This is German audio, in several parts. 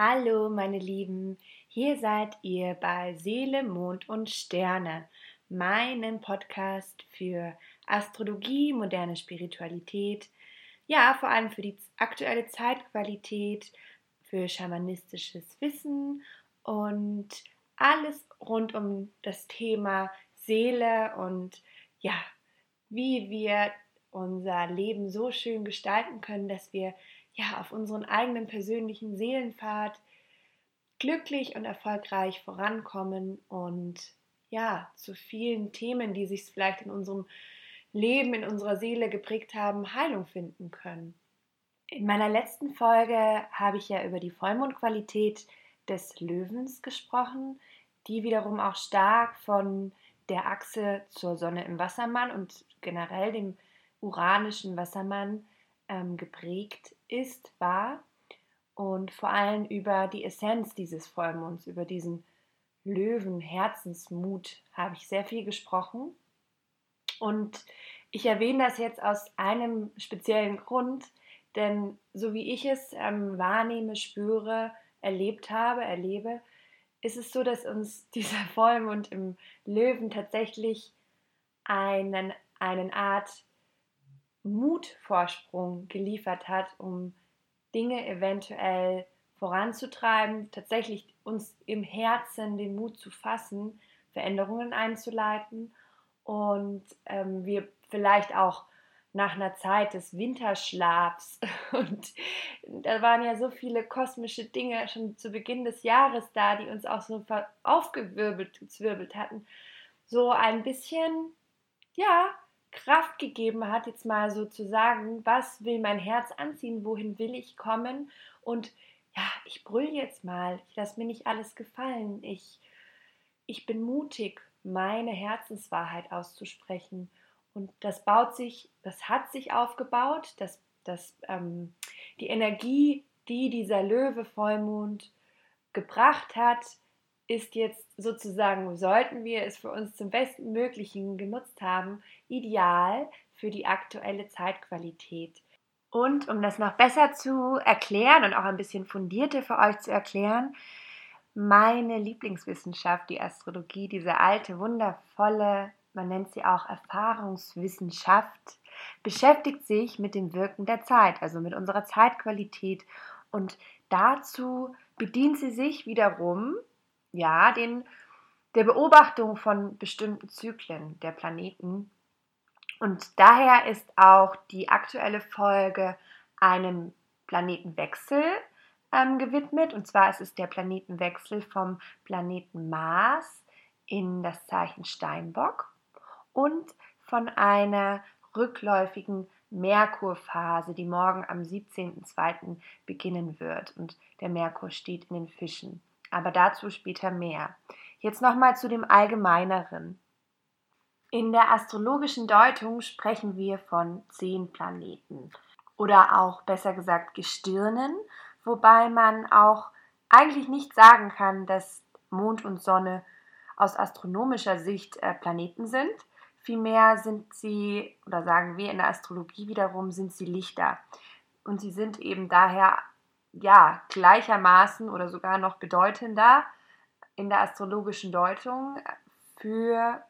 Hallo, meine Lieben, hier seid ihr bei Seele, Mond und Sterne, meinem Podcast für Astrologie, moderne Spiritualität, ja, vor allem für die aktuelle Zeitqualität, für schamanistisches Wissen und alles rund um das Thema Seele und ja, wie wir unser Leben so schön gestalten können, dass wir ja, auf unseren eigenen persönlichen Seelenpfad glücklich und erfolgreich vorankommen und ja, zu vielen Themen, die sich vielleicht in unserem Leben, in unserer Seele geprägt haben, Heilung finden können. In meiner letzten Folge habe ich ja über die Vollmondqualität des Löwens gesprochen, die wiederum auch stark von der Achse zur Sonne im Wassermann und generell dem uranischen Wassermann ähm, geprägt ist, war und vor allem über die Essenz dieses Vollmonds, über diesen Löwen, Herzensmut habe ich sehr viel gesprochen. Und ich erwähne das jetzt aus einem speziellen Grund, denn so wie ich es ähm, wahrnehme, spüre, erlebt habe, erlebe, ist es so, dass uns dieser Vollmond im Löwen tatsächlich einen, einen Art Mutvorsprung geliefert hat, um Dinge eventuell voranzutreiben, tatsächlich uns im Herzen den Mut zu fassen, Veränderungen einzuleiten und ähm, wir vielleicht auch nach einer Zeit des Winterschlafs und da waren ja so viele kosmische Dinge schon zu Beginn des Jahres da, die uns auch so aufgewirbelt, gezwirbelt hatten, so ein bisschen, ja, Kraft gegeben hat, jetzt mal so zu sagen, was will mein Herz anziehen, wohin will ich kommen? Und ja, ich brüll jetzt mal, ich lasse mir nicht alles gefallen, ich, ich bin mutig, meine Herzenswahrheit auszusprechen. Und das baut sich, das hat sich aufgebaut, das, das, ähm, die Energie, die dieser Löwe Vollmond gebracht hat, ist jetzt sozusagen, sollten wir es für uns zum besten Möglichen genutzt haben, ideal für die aktuelle Zeitqualität. Und um das noch besser zu erklären und auch ein bisschen fundierter für euch zu erklären, meine Lieblingswissenschaft, die Astrologie, diese alte, wundervolle, man nennt sie auch Erfahrungswissenschaft, beschäftigt sich mit dem Wirken der Zeit, also mit unserer Zeitqualität. Und dazu bedient sie sich wiederum ja, den, der Beobachtung von bestimmten Zyklen der Planeten. Und daher ist auch die aktuelle Folge einem Planetenwechsel ähm, gewidmet. Und zwar ist es der Planetenwechsel vom Planeten Mars in das Zeichen Steinbock und von einer rückläufigen Merkurphase, die morgen am 17.02. beginnen wird. Und der Merkur steht in den Fischen aber dazu später mehr. Jetzt nochmal zu dem Allgemeineren. In der astrologischen Deutung sprechen wir von zehn Planeten oder auch besser gesagt Gestirnen, wobei man auch eigentlich nicht sagen kann, dass Mond und Sonne aus astronomischer Sicht äh, Planeten sind. Vielmehr sind sie, oder sagen wir in der Astrologie wiederum, sind sie Lichter. Und sie sind eben daher ja, gleichermaßen oder sogar noch bedeutender in der astrologischen Deutung für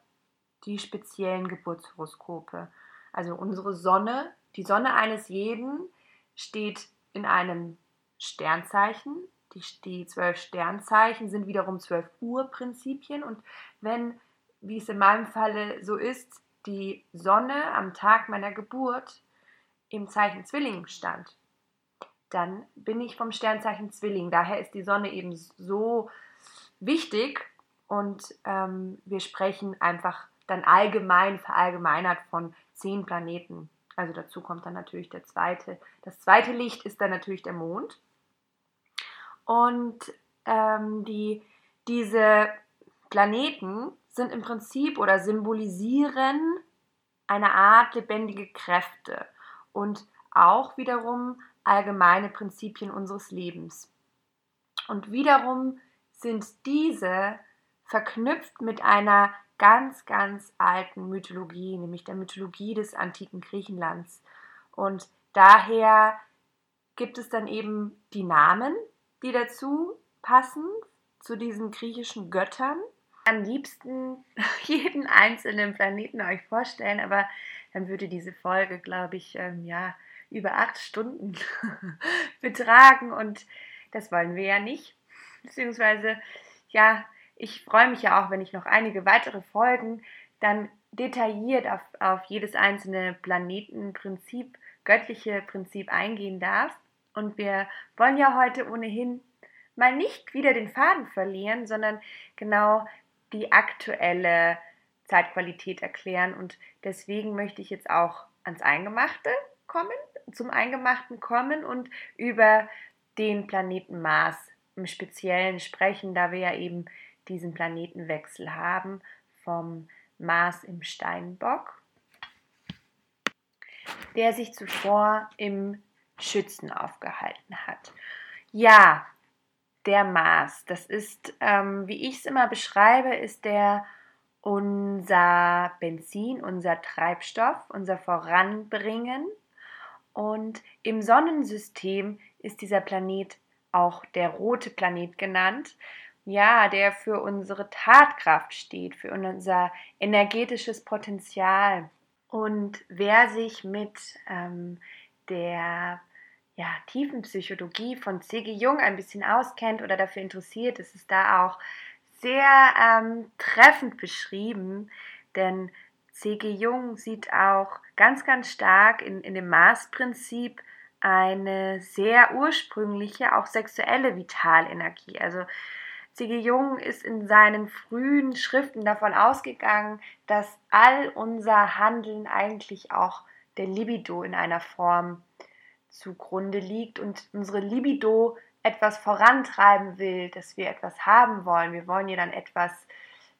die speziellen Geburtshoroskope. Also unsere Sonne, die Sonne eines jeden steht in einem Sternzeichen. Die, die zwölf Sternzeichen sind wiederum zwölf Urprinzipien. Und wenn, wie es in meinem Falle so ist, die Sonne am Tag meiner Geburt im Zeichen Zwilling stand, dann bin ich vom Sternzeichen Zwilling. Daher ist die Sonne eben so wichtig und ähm, wir sprechen einfach dann allgemein verallgemeinert von zehn Planeten. Also dazu kommt dann natürlich der zweite. Das zweite Licht ist dann natürlich der Mond. Und ähm, die, diese Planeten sind im Prinzip oder symbolisieren eine Art lebendige Kräfte und auch wiederum allgemeine Prinzipien unseres Lebens. Und wiederum sind diese verknüpft mit einer ganz, ganz alten Mythologie, nämlich der Mythologie des antiken Griechenlands. Und daher gibt es dann eben die Namen die dazu passen, zu diesen griechischen Göttern. Am liebsten jeden einzelnen Planeten euch vorstellen, aber dann würde diese Folge, glaube ich, ähm, ja, über acht Stunden betragen und das wollen wir ja nicht. Beziehungsweise, ja, ich freue mich ja auch, wenn ich noch einige weitere Folgen dann detailliert auf, auf jedes einzelne Planetenprinzip, göttliche Prinzip eingehen darf. Und wir wollen ja heute ohnehin mal nicht wieder den Faden verlieren, sondern genau die aktuelle Zeitqualität erklären. Und deswegen möchte ich jetzt auch ans Eingemachte kommen, zum Eingemachten kommen und über den Planeten Mars im Speziellen sprechen, da wir ja eben diesen Planetenwechsel haben vom Mars im Steinbock, der sich zuvor im Schützen aufgehalten hat. Ja, der Mars, das ist, ähm, wie ich es immer beschreibe, ist der unser Benzin, unser Treibstoff, unser Voranbringen. Und im Sonnensystem ist dieser Planet auch der rote Planet genannt, ja, der für unsere Tatkraft steht, für unser energetisches Potenzial. Und wer sich mit ähm, der ja, Tiefenpsychologie von C.G. Jung ein bisschen auskennt oder dafür interessiert, ist es da auch sehr ähm, treffend beschrieben, denn C.G. Jung sieht auch ganz, ganz stark in, in dem Maßprinzip eine sehr ursprüngliche, auch sexuelle Vitalenergie. Also C.G. Jung ist in seinen frühen Schriften davon ausgegangen, dass all unser Handeln eigentlich auch der Libido in einer Form zugrunde liegt und unsere Libido etwas vorantreiben will, dass wir etwas haben wollen. Wir wollen ja dann etwas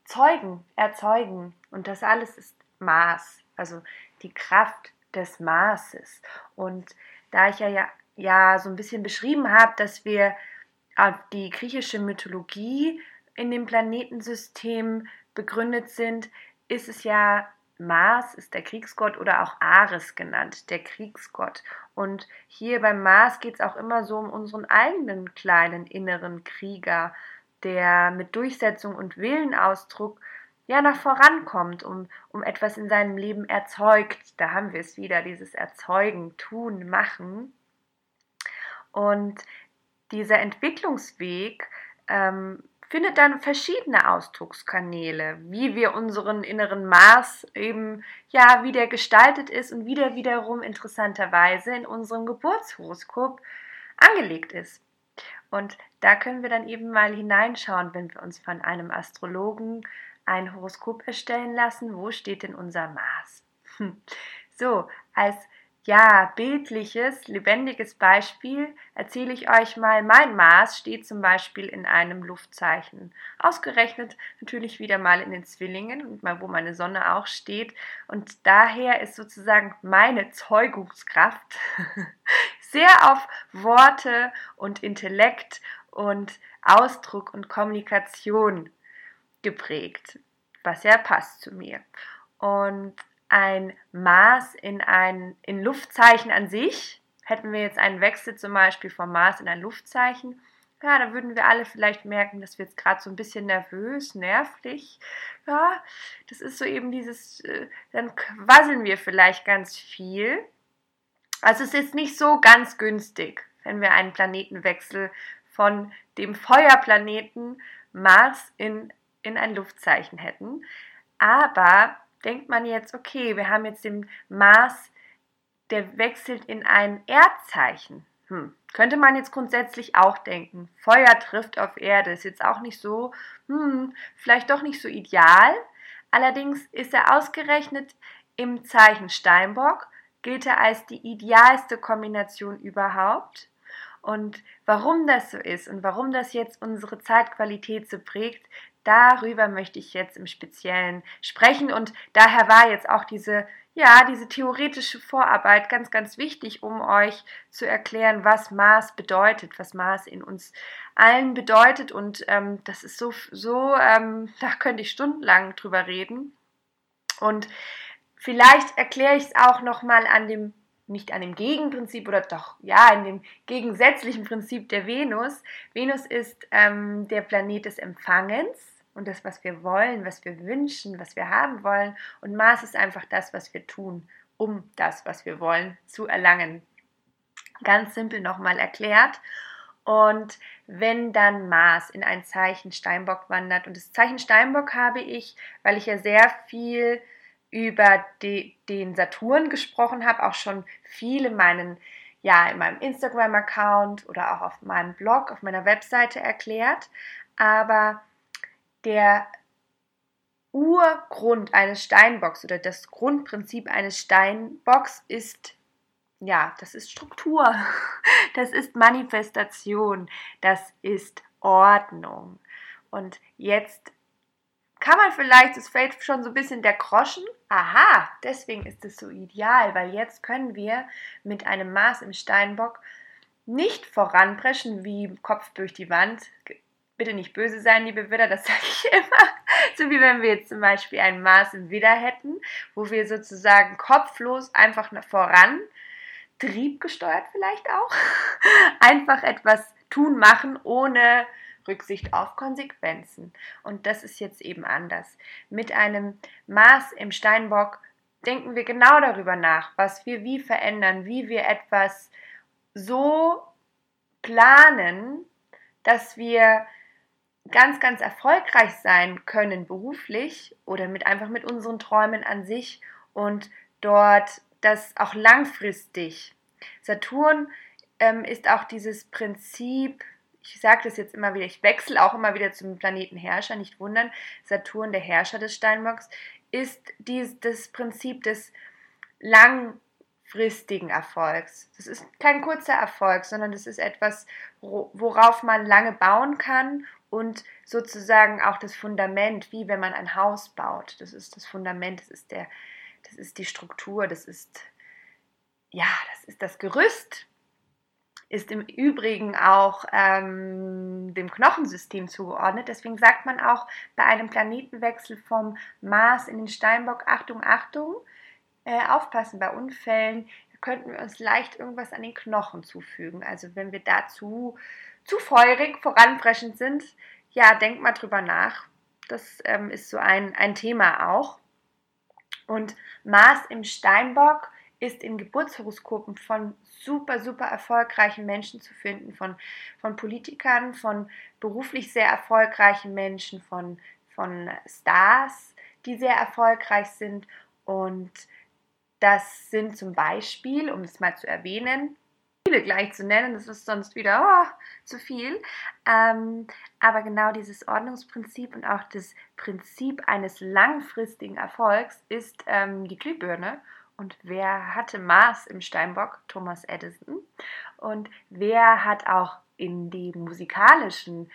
zeugen, erzeugen. Und das alles ist Maß, also die Kraft des Maßes. Und da ich ja, ja so ein bisschen beschrieben habe, dass wir auf die griechische Mythologie in dem Planetensystem begründet sind, ist es ja Mars ist der Kriegsgott oder auch Ares genannt, der Kriegsgott. Und hier beim Mars geht es auch immer so um unseren eigenen kleinen inneren Krieger, der mit Durchsetzung und Willenausdruck ja nach vorankommt, um, um etwas in seinem Leben erzeugt. Da haben wir es wieder, dieses Erzeugen, Tun, Machen. Und dieser Entwicklungsweg ähm, findet dann verschiedene Ausdruckskanäle, wie wir unseren inneren Mars eben, ja, wie der gestaltet ist und wie der wiederum interessanterweise in unserem Geburtshoroskop angelegt ist. Und da können wir dann eben mal hineinschauen, wenn wir uns von einem Astrologen ein Horoskop erstellen lassen, wo steht denn unser Mars? Hm. So, als ja, bildliches, lebendiges Beispiel erzähle ich euch mal. Mein Mars steht zum Beispiel in einem Luftzeichen. Ausgerechnet natürlich wieder mal in den Zwillingen und mal, wo meine Sonne auch steht. Und daher ist sozusagen meine Zeugungskraft sehr auf Worte und Intellekt und Ausdruck und Kommunikation geprägt, was ja passt zu mir. Und ein Mars in ein in Luftzeichen an sich, hätten wir jetzt einen Wechsel zum Beispiel vom Mars in ein Luftzeichen, ja, da würden wir alle vielleicht merken, dass wir jetzt gerade so ein bisschen nervös, nervlich, ja, das ist so eben dieses, äh, dann quasseln wir vielleicht ganz viel. Also es ist nicht so ganz günstig, wenn wir einen Planetenwechsel von dem Feuerplaneten Mars in, in ein Luftzeichen hätten. Aber denkt man jetzt, okay, wir haben jetzt den Mars, der wechselt in ein Erdzeichen. Hm. Könnte man jetzt grundsätzlich auch denken. Feuer trifft auf Erde, ist jetzt auch nicht so, hm, vielleicht doch nicht so ideal. Allerdings ist er ausgerechnet im Zeichen Steinbock, gilt er als die idealste Kombination überhaupt. Und warum das so ist und warum das jetzt unsere Zeitqualität so prägt, darüber möchte ich jetzt im Speziellen sprechen und daher war jetzt auch diese ja, diese theoretische Vorarbeit ganz, ganz wichtig, um euch zu erklären, was Maß bedeutet, was Maß in uns allen bedeutet. Und ähm, das ist so, so ähm, da könnte ich stundenlang drüber reden. Und vielleicht erkläre ich es auch nochmal an dem nicht an dem Gegenprinzip oder doch, ja, in dem gegensätzlichen Prinzip der Venus. Venus ist ähm, der Planet des Empfangens und das, was wir wollen, was wir wünschen, was wir haben wollen. Und Mars ist einfach das, was wir tun, um das, was wir wollen, zu erlangen. Ganz simpel nochmal erklärt. Und wenn dann Mars in ein Zeichen Steinbock wandert, und das Zeichen Steinbock habe ich, weil ich ja sehr viel über die, den Saturn gesprochen habe, auch schon viel in meinen ja, in meinem Instagram-Account oder auch auf meinem Blog, auf meiner Webseite erklärt. Aber der Urgrund eines Steinbocks oder das Grundprinzip eines Steinbocks ist, ja, das ist Struktur, das ist Manifestation, das ist Ordnung. Und jetzt kann man vielleicht, es fällt schon so ein bisschen der Groschen. Aha, deswegen ist es so ideal, weil jetzt können wir mit einem Maß im Steinbock nicht voranpreschen wie Kopf durch die Wand. Bitte nicht böse sein, liebe Widder, das sage ich immer. So wie wenn wir jetzt zum Beispiel ein Maß im Widder hätten, wo wir sozusagen kopflos einfach voran, triebgesteuert vielleicht auch, einfach etwas tun machen, ohne Rücksicht auf Konsequenzen. Und das ist jetzt eben anders. Mit einem Maß im Steinbock denken wir genau darüber nach, was wir wie verändern, wie wir etwas so planen, dass wir ganz, ganz erfolgreich sein können beruflich oder mit einfach mit unseren Träumen an sich und dort das auch langfristig. Saturn ähm, ist auch dieses Prinzip ich sage das jetzt immer wieder, ich wechsle auch immer wieder zum Planeten Herrscher, nicht wundern, Saturn, der Herrscher des Steinbocks, ist dies, das Prinzip des langfristigen Erfolgs. Das ist kein kurzer Erfolg, sondern das ist etwas, worauf man lange bauen kann und sozusagen auch das Fundament, wie wenn man ein Haus baut. Das ist das Fundament, das ist der, das ist die Struktur, das ist ja, das ist das Gerüst, ist im Übrigen auch ähm, dem Knochensystem zugeordnet. Deswegen sagt man auch bei einem Planetenwechsel vom Mars in den Steinbock, Achtung, Achtung, äh, aufpassen bei Unfällen, könnten wir uns leicht irgendwas an den Knochen zufügen. Also wenn wir dazu zu feurig voranbrechend sind, ja, denkt mal drüber nach. Das ähm, ist so ein, ein Thema auch. Und Mars im Steinbock ist in Geburtshoroskopen von super, super erfolgreichen Menschen zu finden, von, von Politikern, von beruflich sehr erfolgreichen Menschen, von, von Stars, die sehr erfolgreich sind. Und das sind zum Beispiel, um es mal zu erwähnen, viele gleich zu nennen, das ist sonst wieder oh, zu viel. Ähm, aber genau dieses Ordnungsprinzip und auch das Prinzip eines langfristigen Erfolgs ist ähm, die Glühbirne. Und wer hatte Mars im Steinbock? Thomas Edison. Und wer hat auch in dem musikalischen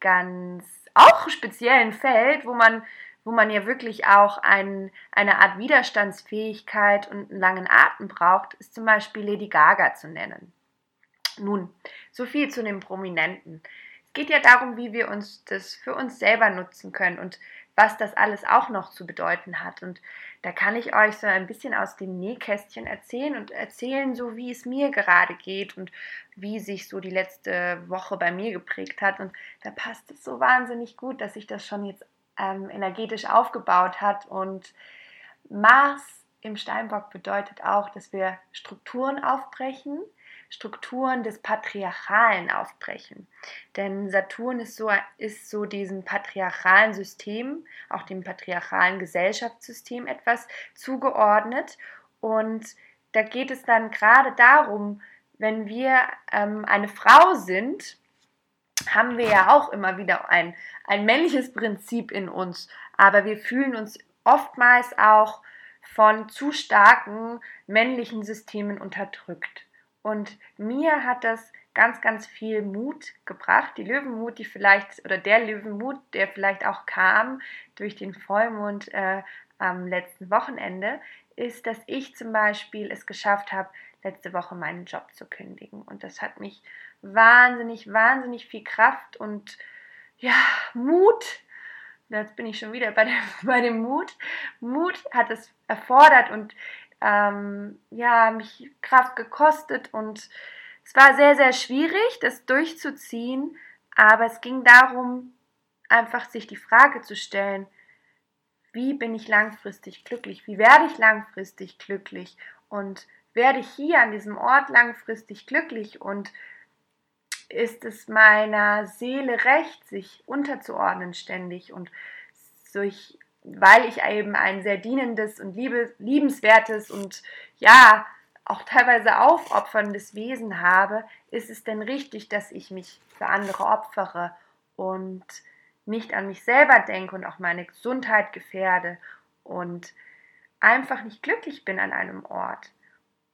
ganz auch speziellen Feld, wo man wo man ja wirklich auch ein, eine Art Widerstandsfähigkeit und einen langen Atem braucht, ist zum Beispiel Lady Gaga zu nennen. Nun, so viel zu den Prominenten. Es geht ja darum, wie wir uns das für uns selber nutzen können und was das alles auch noch zu bedeuten hat. Und da kann ich euch so ein bisschen aus dem Nähkästchen erzählen und erzählen, so wie es mir gerade geht und wie sich so die letzte Woche bei mir geprägt hat. Und da passt es so wahnsinnig gut, dass sich das schon jetzt ähm, energetisch aufgebaut hat. Und Mars im Steinbock bedeutet auch, dass wir Strukturen aufbrechen, Strukturen des Patriarchalen aufbrechen. Denn Saturn ist so, ist so diesem patriarchalen System, auch dem patriarchalen Gesellschaftssystem etwas zugeordnet. Und da geht es dann gerade darum, wenn wir ähm, eine Frau sind, haben wir ja auch immer wieder ein, ein männliches Prinzip in uns, aber wir fühlen uns oftmals auch von zu starken männlichen Systemen unterdrückt. Und mir hat das ganz, ganz viel Mut gebracht. Die Löwenmut, die vielleicht, oder der Löwenmut, der vielleicht auch kam durch den Vollmond äh, am letzten Wochenende, ist, dass ich zum Beispiel es geschafft habe, letzte Woche meinen Job zu kündigen. Und das hat mich wahnsinnig, wahnsinnig viel Kraft und ja, Mut. Jetzt bin ich schon wieder bei, der, bei dem Mut. Mut hat es erfordert und ähm, ja, mich Kraft gekostet und es war sehr, sehr schwierig, das durchzuziehen, aber es ging darum, einfach sich die Frage zu stellen, wie bin ich langfristig glücklich? Wie werde ich langfristig glücklich? Und werde ich hier an diesem Ort langfristig glücklich? Und ist es meiner Seele recht, sich unterzuordnen ständig und durch, weil ich eben ein sehr dienendes und liebe, liebenswertes und ja, auch teilweise aufopferndes Wesen habe, ist es denn richtig, dass ich mich für andere opfere und nicht an mich selber denke und auch meine Gesundheit gefährde und einfach nicht glücklich bin an einem Ort.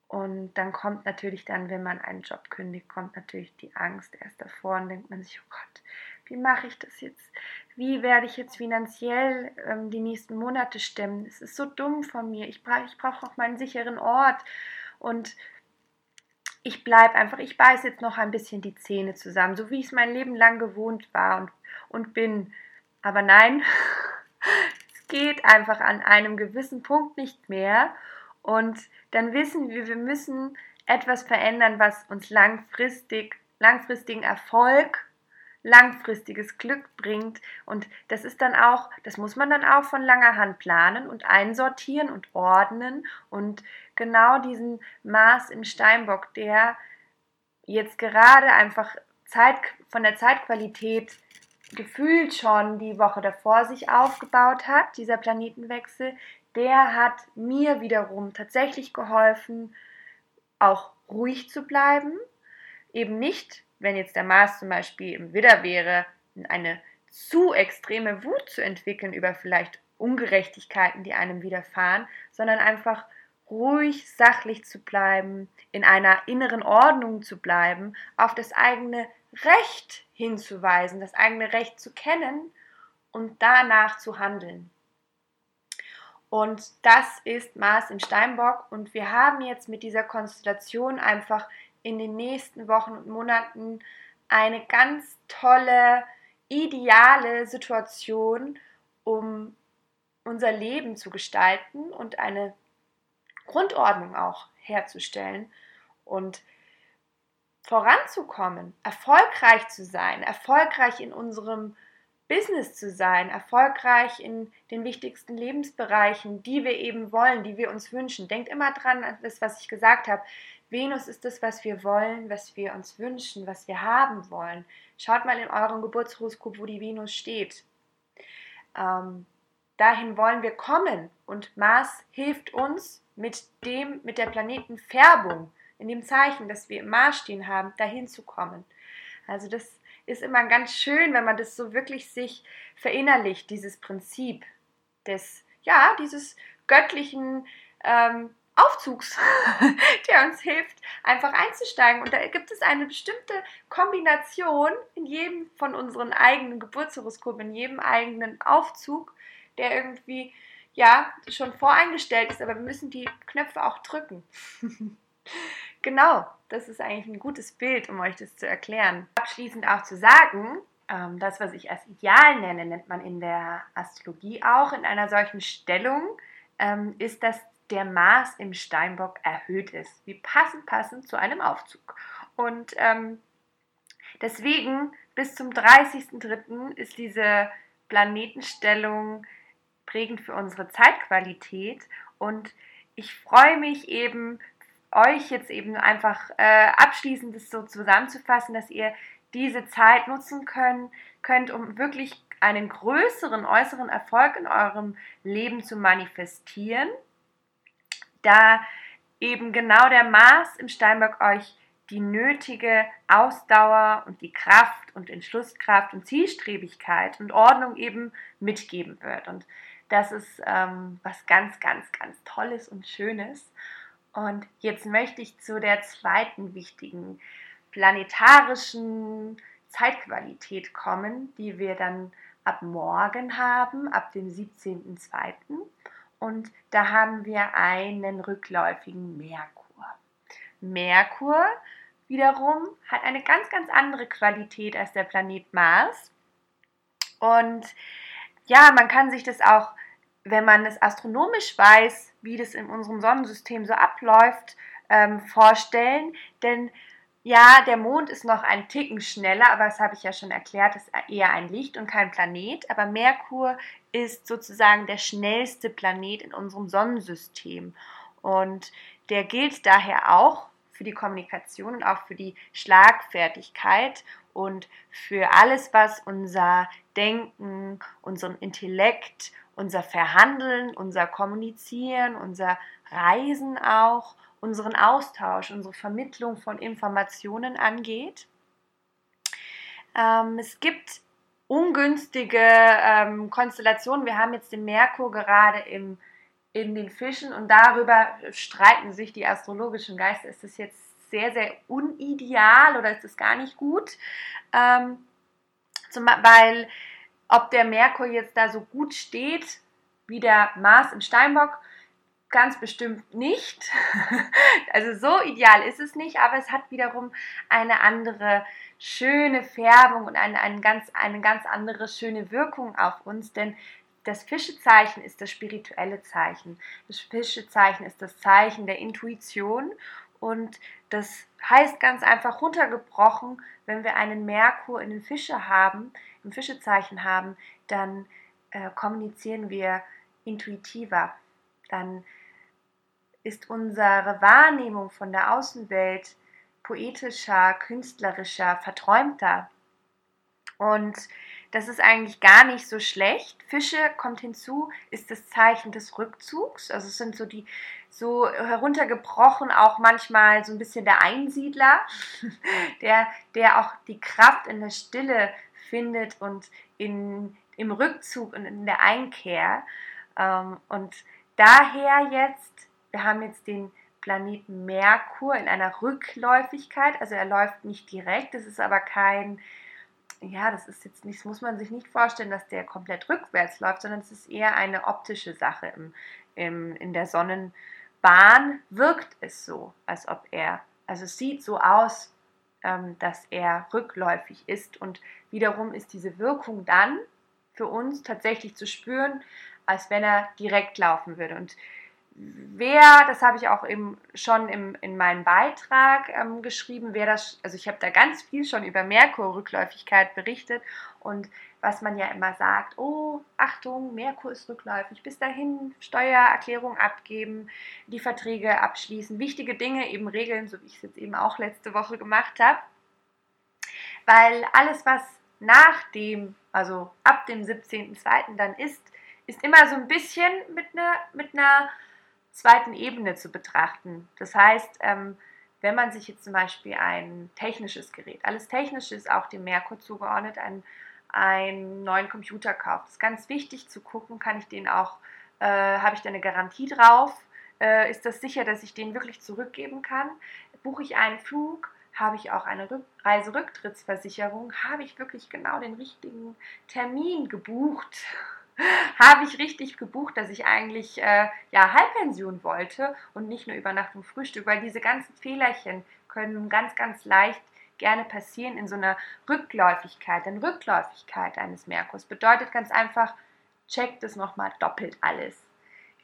Und dann kommt natürlich dann, wenn man einen Job kündigt, kommt natürlich die Angst erst davor und denkt man sich, oh Gott, wie mache ich das jetzt? Wie werde ich jetzt finanziell ähm, die nächsten Monate stemmen? Es ist so dumm von mir. Ich brauche ich brauch auch meinen sicheren Ort. Und ich bleibe einfach, ich beiße jetzt noch ein bisschen die Zähne zusammen, so wie ich es mein Leben lang gewohnt war und, und bin. Aber nein, es geht einfach an einem gewissen Punkt nicht mehr. Und dann wissen wir, wir müssen etwas verändern, was uns langfristig, langfristigen Erfolg, langfristiges Glück bringt. Und das ist dann auch, das muss man dann auch von langer Hand planen und einsortieren und ordnen. Und genau diesen Maß im Steinbock, der jetzt gerade einfach Zeit, von der Zeitqualität gefühlt schon die Woche davor sich aufgebaut hat, dieser Planetenwechsel, der hat mir wiederum tatsächlich geholfen, auch ruhig zu bleiben. Eben nicht, wenn jetzt der Mars zum Beispiel im Widder wäre, eine zu extreme Wut zu entwickeln über vielleicht Ungerechtigkeiten, die einem widerfahren, sondern einfach ruhig, sachlich zu bleiben, in einer inneren Ordnung zu bleiben, auf das eigene Recht hinzuweisen, das eigene Recht zu kennen und danach zu handeln. Und das ist Mars im Steinbock. Und wir haben jetzt mit dieser Konstellation einfach in den nächsten Wochen und Monaten eine ganz tolle, ideale Situation, um unser Leben zu gestalten und eine Grundordnung auch herzustellen und voranzukommen, erfolgreich zu sein, erfolgreich in unserem Business zu sein, erfolgreich in den wichtigsten Lebensbereichen, die wir eben wollen, die wir uns wünschen. Denkt immer dran an das, was ich gesagt habe. Venus ist das, was wir wollen, was wir uns wünschen, was wir haben wollen. Schaut mal in eurem Geburtshoroskop, wo die Venus steht. Ähm, dahin wollen wir kommen und Mars hilft uns mit dem, mit der Planetenfärbung, in dem Zeichen, das wir im Mars stehen haben, dahin zu kommen. Also das ist immer ganz schön, wenn man das so wirklich sich verinnerlicht, dieses Prinzip des, ja, dieses göttlichen ähm, Aufzugs, der uns hilft, einfach einzusteigen. Und da gibt es eine bestimmte Kombination in jedem von unseren eigenen Geburtshoroskopen, in jedem eigenen Aufzug, der irgendwie ja schon voreingestellt ist, aber wir müssen die Knöpfe auch drücken. Genau, das ist eigentlich ein gutes Bild, um euch das zu erklären. Abschließend auch zu sagen, ähm, das, was ich als Ideal nenne, nennt man in der Astrologie auch in einer solchen Stellung, ähm, ist, dass der Mars im Steinbock erhöht ist, wie passend passend zu einem Aufzug. Und ähm, deswegen bis zum 30.03. ist diese Planetenstellung prägend für unsere Zeitqualität und ich freue mich eben euch jetzt eben einfach äh, abschließend das so zusammenzufassen, dass ihr diese Zeit nutzen können, könnt, um wirklich einen größeren äußeren Erfolg in eurem Leben zu manifestieren, da eben genau der Mars im Steinbock euch die nötige Ausdauer und die Kraft und Entschlusskraft und Zielstrebigkeit und Ordnung eben mitgeben wird. Und das ist ähm, was ganz, ganz, ganz Tolles und Schönes. Und jetzt möchte ich zu der zweiten wichtigen planetarischen Zeitqualität kommen, die wir dann ab morgen haben, ab dem 17.02. Und da haben wir einen rückläufigen Merkur. Merkur wiederum hat eine ganz, ganz andere Qualität als der Planet Mars. Und ja, man kann sich das auch wenn man es astronomisch weiß, wie das in unserem Sonnensystem so abläuft, ähm, vorstellen. Denn ja, der Mond ist noch ein Ticken schneller, aber das habe ich ja schon erklärt, ist eher ein Licht und kein Planet. Aber Merkur ist sozusagen der schnellste Planet in unserem Sonnensystem. Und der gilt daher auch für die Kommunikation und auch für die Schlagfertigkeit und für alles, was unser Denken, unseren Intellekt, unser Verhandeln, unser Kommunizieren, unser Reisen auch unseren Austausch, unsere Vermittlung von Informationen angeht. Ähm, es gibt ungünstige ähm, Konstellationen. Wir haben jetzt den Merkur gerade im, in den Fischen und darüber streiten sich die astrologischen Geister. Ist das jetzt sehr, sehr unideal oder ist es gar nicht gut? Ähm, zum, weil ob der Merkur jetzt da so gut steht wie der Mars im Steinbock, Ganz bestimmt nicht. Also so ideal ist es nicht, aber es hat wiederum eine andere schöne Färbung und eine, eine, ganz, eine ganz andere schöne Wirkung auf uns, denn das Fischezeichen ist das spirituelle Zeichen. Das Fischezeichen ist das Zeichen der Intuition und das heißt ganz einfach runtergebrochen, wenn wir einen Merkur in den Fische haben, im Fischezeichen haben, dann äh, kommunizieren wir intuitiver. Dann ist unsere Wahrnehmung von der Außenwelt poetischer, künstlerischer, verträumter. Und das ist eigentlich gar nicht so schlecht. Fische kommt hinzu, ist das Zeichen des Rückzugs. Also es sind so die so heruntergebrochen auch manchmal so ein bisschen der Einsiedler, der, der auch die Kraft in der Stille findet und in, im Rückzug und in der Einkehr. Ähm, und daher jetzt wir haben jetzt den Planeten Merkur in einer Rückläufigkeit, also er läuft nicht direkt, das ist aber kein, ja, das ist jetzt nicht, muss man sich nicht vorstellen, dass der komplett rückwärts läuft, sondern es ist eher eine optische Sache. Im, im, in der Sonnenbahn wirkt es so, als ob er, also es sieht so aus, ähm, dass er rückläufig ist und wiederum ist diese Wirkung dann für uns tatsächlich zu spüren, als wenn er direkt laufen würde. Und wer, das habe ich auch eben schon im, in meinem Beitrag ähm, geschrieben, wer das, also ich habe da ganz viel schon über Merkur-Rückläufigkeit berichtet und was man ja immer sagt, oh, Achtung, Merkur ist rückläufig, bis dahin Steuererklärung abgeben, die Verträge abschließen, wichtige Dinge eben regeln, so wie ich es jetzt eben auch letzte Woche gemacht habe, weil alles, was nach dem, also ab dem 17.02. dann ist, ist immer so ein bisschen mit einer, mit einer zweiten Ebene zu betrachten. Das heißt, ähm, wenn man sich jetzt zum Beispiel ein technisches Gerät, alles Technische ist auch dem Merkur zugeordnet, ein, einen neuen Computer kauft, ist ganz wichtig zu gucken, kann ich den auch, äh, habe ich da eine Garantie drauf? Äh, ist das sicher, dass ich den wirklich zurückgeben kann? Buche ich einen Flug? Habe ich auch eine Rück Reiserücktrittsversicherung? Habe ich wirklich genau den richtigen Termin gebucht? habe ich richtig gebucht, dass ich eigentlich äh, ja Halbpension wollte und nicht nur Übernachtung, Frühstück, weil diese ganzen Fehlerchen können ganz, ganz leicht gerne passieren in so einer Rückläufigkeit. Denn Rückläufigkeit eines Merkurs bedeutet ganz einfach, checkt es nochmal doppelt alles.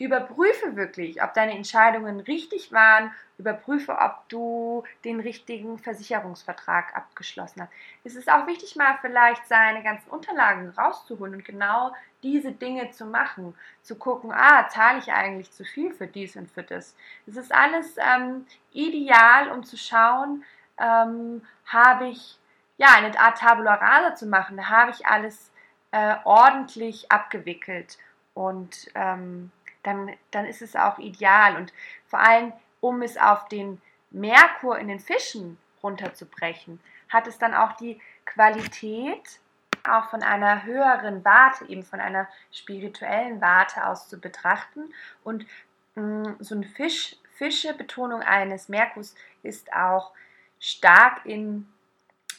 Überprüfe wirklich, ob deine Entscheidungen richtig waren. Überprüfe, ob du den richtigen Versicherungsvertrag abgeschlossen hast. Es ist auch wichtig, mal vielleicht seine ganzen Unterlagen rauszuholen und genau diese Dinge zu machen. Zu gucken, ah, zahle ich eigentlich zu viel für dies und für das. Es ist alles ähm, ideal, um zu schauen, ähm, habe ich ja eine Art Tabula Rasa zu machen. Habe ich alles äh, ordentlich abgewickelt und ähm, dann, dann ist es auch ideal. Und vor allem, um es auf den Merkur in den Fischen runterzubrechen, hat es dann auch die Qualität, auch von einer höheren Warte, eben von einer spirituellen Warte aus zu betrachten. Und mh, mm, so eine Fisch, Fische-Betonung eines Merkurs ist auch stark in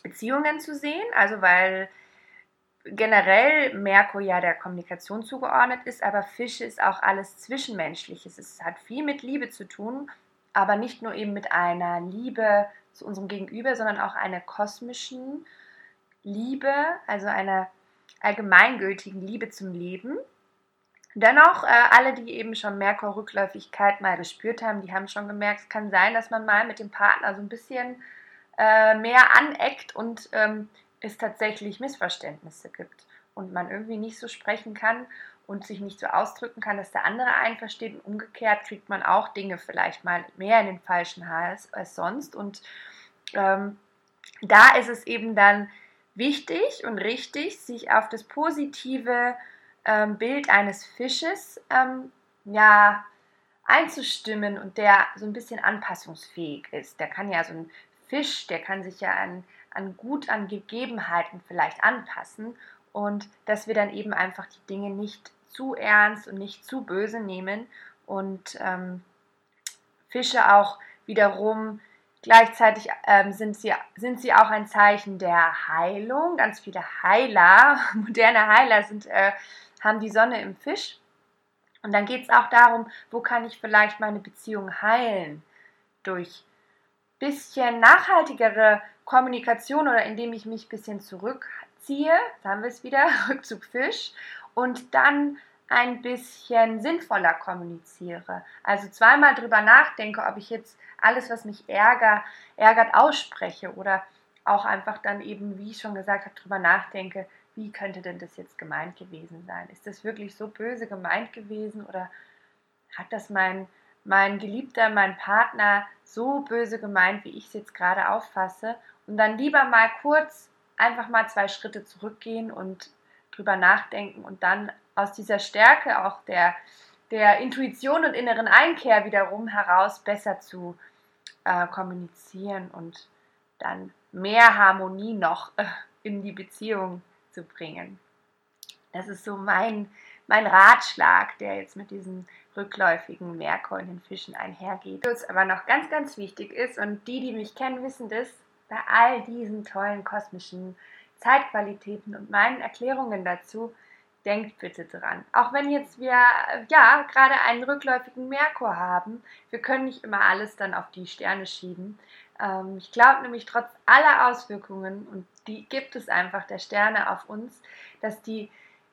Beziehungen zu sehen, also weil generell Merkur ja der Kommunikation zugeordnet ist, aber Fische ist auch alles Zwischenmenschliches. Es hat viel mit Liebe zu tun, aber nicht nur eben mit einer Liebe zu unserem Gegenüber, sondern auch einer kosmischen Liebe, also einer allgemeingültigen Liebe zum Leben. Dennoch, äh, alle, die eben schon Merkur-Rückläufigkeit mal gespürt haben, die haben schon gemerkt, es kann sein, dass man mal mit dem Partner so ein bisschen äh, mehr aneckt und ähm, es tatsächlich Missverständnisse gibt und man irgendwie nicht so sprechen kann und sich nicht so ausdrücken kann, dass der andere einen versteht und umgekehrt kriegt man auch Dinge vielleicht mal mehr in den falschen Hals als sonst und ähm, da ist es eben dann wichtig und richtig, sich auf das positive ähm, Bild eines Fisches ähm, ja, einzustimmen und der so ein bisschen anpassungsfähig ist. Der kann ja so ein Fisch, der kann sich ja an, an gut an Gegebenheiten vielleicht anpassen und dass wir dann eben einfach die Dinge nicht zu ernst und nicht zu böse nehmen und ähm, Fische auch wiederum Gleichzeitig ähm, sind, sie, sind sie auch ein Zeichen der Heilung. Ganz viele Heiler, moderne Heiler sind äh, haben die Sonne im Fisch. Und dann geht es auch darum, wo kann ich vielleicht meine Beziehung heilen? Durch bisschen nachhaltigere Kommunikation oder indem ich mich ein bisschen zurückziehe, haben wir es wieder, Rückzug Fisch, und dann ein bisschen sinnvoller kommuniziere. Also zweimal drüber nachdenke, ob ich jetzt alles, was mich ärger, ärgert, ausspreche oder auch einfach dann eben, wie ich schon gesagt habe, drüber nachdenke, wie könnte denn das jetzt gemeint gewesen sein? Ist das wirklich so böse gemeint gewesen oder hat das mein, mein Geliebter, mein Partner so böse gemeint, wie ich es jetzt gerade auffasse? Und dann lieber mal kurz einfach mal zwei Schritte zurückgehen und drüber nachdenken und dann aus dieser Stärke auch der, der Intuition und inneren Einkehr wiederum heraus besser zu äh, kommunizieren und dann mehr Harmonie noch äh, in die Beziehung zu bringen. Das ist so mein, mein Ratschlag, der jetzt mit diesem rückläufigen Merkur in den Fischen einhergeht. Was aber noch ganz, ganz wichtig ist, und die, die mich kennen, wissen das, bei all diesen tollen kosmischen Zeitqualitäten und meinen Erklärungen dazu, denkt bitte dran. Auch wenn jetzt wir ja gerade einen rückläufigen Merkur haben, wir können nicht immer alles dann auf die Sterne schieben. Ähm, ich glaube nämlich trotz aller Auswirkungen, und die gibt es einfach der Sterne auf uns, dass, die,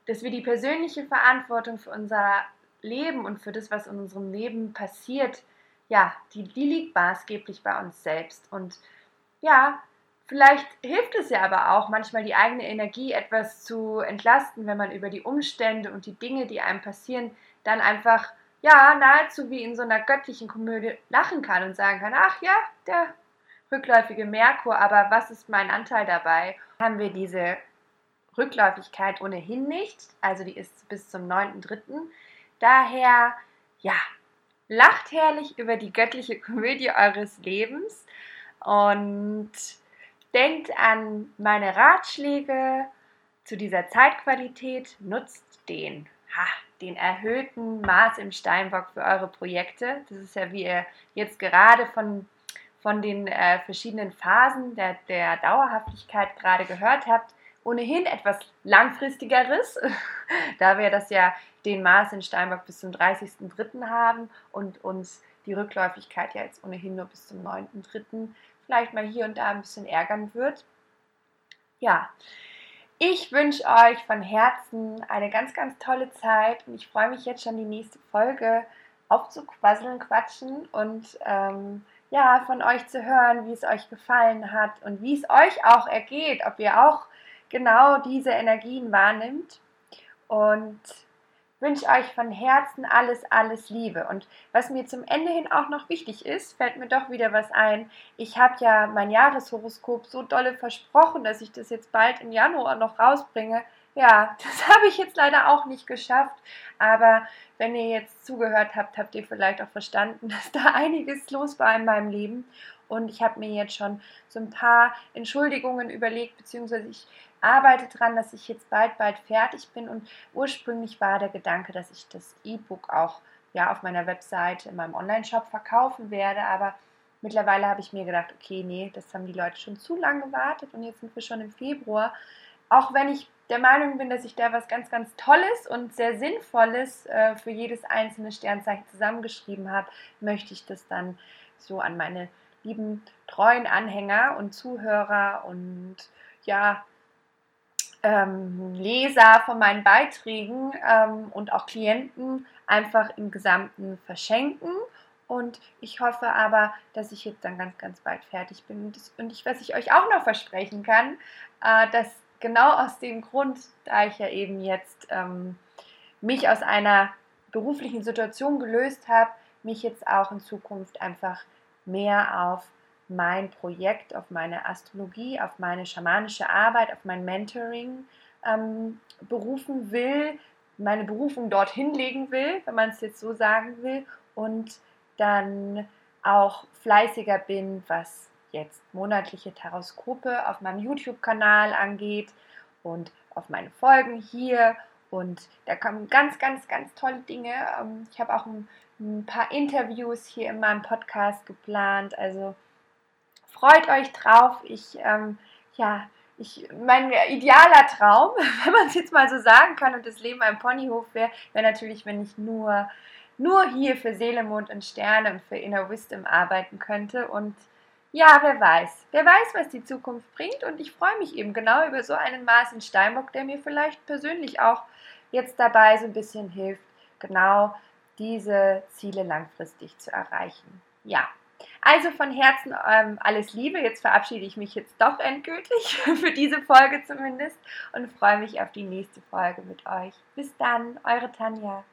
dass wir die persönliche Verantwortung für unser Leben und für das, was in unserem Leben passiert, ja, die, die liegt maßgeblich bei uns selbst. Und ja, vielleicht hilft es ja aber auch, manchmal die eigene Energie etwas zu entlasten, wenn man über die Umstände und die Dinge, die einem passieren, dann einfach, ja, nahezu wie in so einer göttlichen Komödie lachen kann und sagen kann, ach ja, der rückläufige Merkur, aber was ist mein Anteil dabei? Haben wir diese Rückläufigkeit ohnehin nicht, also die ist bis zum 9.3. Daher, ja, lacht herrlich über die göttliche Komödie eures Lebens und denkt an meine Ratschläge zu dieser Zeitqualität, nutzt den, ha, den erhöhten Maß im Steinbock für eure Projekte. Das ist ja, wie ihr jetzt gerade von von den äh, verschiedenen Phasen der, der Dauerhaftigkeit gerade gehört habt, ohnehin etwas langfristigeres, da wir das ja den Mars in Steinbock bis zum 30.03. haben und uns die Rückläufigkeit ja jetzt ohnehin nur bis zum 9.03. vielleicht mal hier und da ein bisschen ärgern wird. Ja, ich wünsche euch von Herzen eine ganz, ganz tolle Zeit und ich freue mich jetzt schon, die nächste Folge aufzuquasseln, quatschen und ähm, ja, von euch zu hören, wie es euch gefallen hat und wie es euch auch ergeht, ob ihr auch genau diese Energien wahrnimmt. Und wünsche euch von Herzen alles, alles Liebe. Und was mir zum Ende hin auch noch wichtig ist, fällt mir doch wieder was ein. Ich habe ja mein Jahreshoroskop so dolle versprochen, dass ich das jetzt bald im Januar noch rausbringe. Ja, das habe ich jetzt leider auch nicht geschafft. Aber wenn ihr jetzt zugehört habt, habt ihr vielleicht auch verstanden, dass da einiges los war in meinem Leben. Und ich habe mir jetzt schon so ein paar Entschuldigungen überlegt, beziehungsweise ich arbeite daran, dass ich jetzt bald, bald fertig bin. Und ursprünglich war der Gedanke, dass ich das E-Book auch ja, auf meiner Webseite in meinem Online-Shop verkaufen werde. Aber mittlerweile habe ich mir gedacht, okay, nee, das haben die Leute schon zu lange gewartet und jetzt sind wir schon im Februar. Auch wenn ich der Meinung bin, dass ich da was ganz, ganz Tolles und sehr Sinnvolles äh, für jedes einzelne Sternzeichen zusammengeschrieben habe, möchte ich das dann so an meine lieben treuen Anhänger und Zuhörer und ja, ähm, Leser von meinen Beiträgen ähm, und auch Klienten einfach im Gesamten verschenken. Und ich hoffe aber, dass ich jetzt dann ganz, ganz bald fertig bin. Und, ich, was ich euch auch noch versprechen kann, äh, dass genau aus dem Grund, da ich ja eben jetzt ähm, mich aus einer beruflichen Situation gelöst habe, mich jetzt auch in Zukunft einfach mehr auf mein Projekt, auf meine Astrologie, auf meine schamanische Arbeit, auf mein Mentoring ähm, berufen will, meine Berufung dorthin legen will, wenn man es jetzt so sagen will, und dann auch fleißiger bin, was jetzt monatliche Taroskope auf meinem YouTube-Kanal angeht und auf meine Folgen hier. Und da kommen ganz, ganz, ganz tolle Dinge. Ähm, ich habe auch ein, ein paar Interviews hier in meinem Podcast geplant. Also freut euch drauf. Ich, ähm, ja, ich, mein idealer Traum, wenn man es jetzt mal so sagen kann und das Leben ein Ponyhof wäre, wäre natürlich, wenn ich nur, nur hier für Seele, Mond und Sterne und für Inner Wisdom arbeiten könnte. Und ja, wer weiß, wer weiß, was die Zukunft bringt. Und ich freue mich eben genau über so einen Martin Steinbock, der mir vielleicht persönlich auch jetzt dabei so ein bisschen hilft, genau diese Ziele langfristig zu erreichen. Ja, also von Herzen ähm, alles Liebe. Jetzt verabschiede ich mich jetzt doch endgültig, für diese Folge zumindest, und freue mich auf die nächste Folge mit euch. Bis dann, eure Tanja.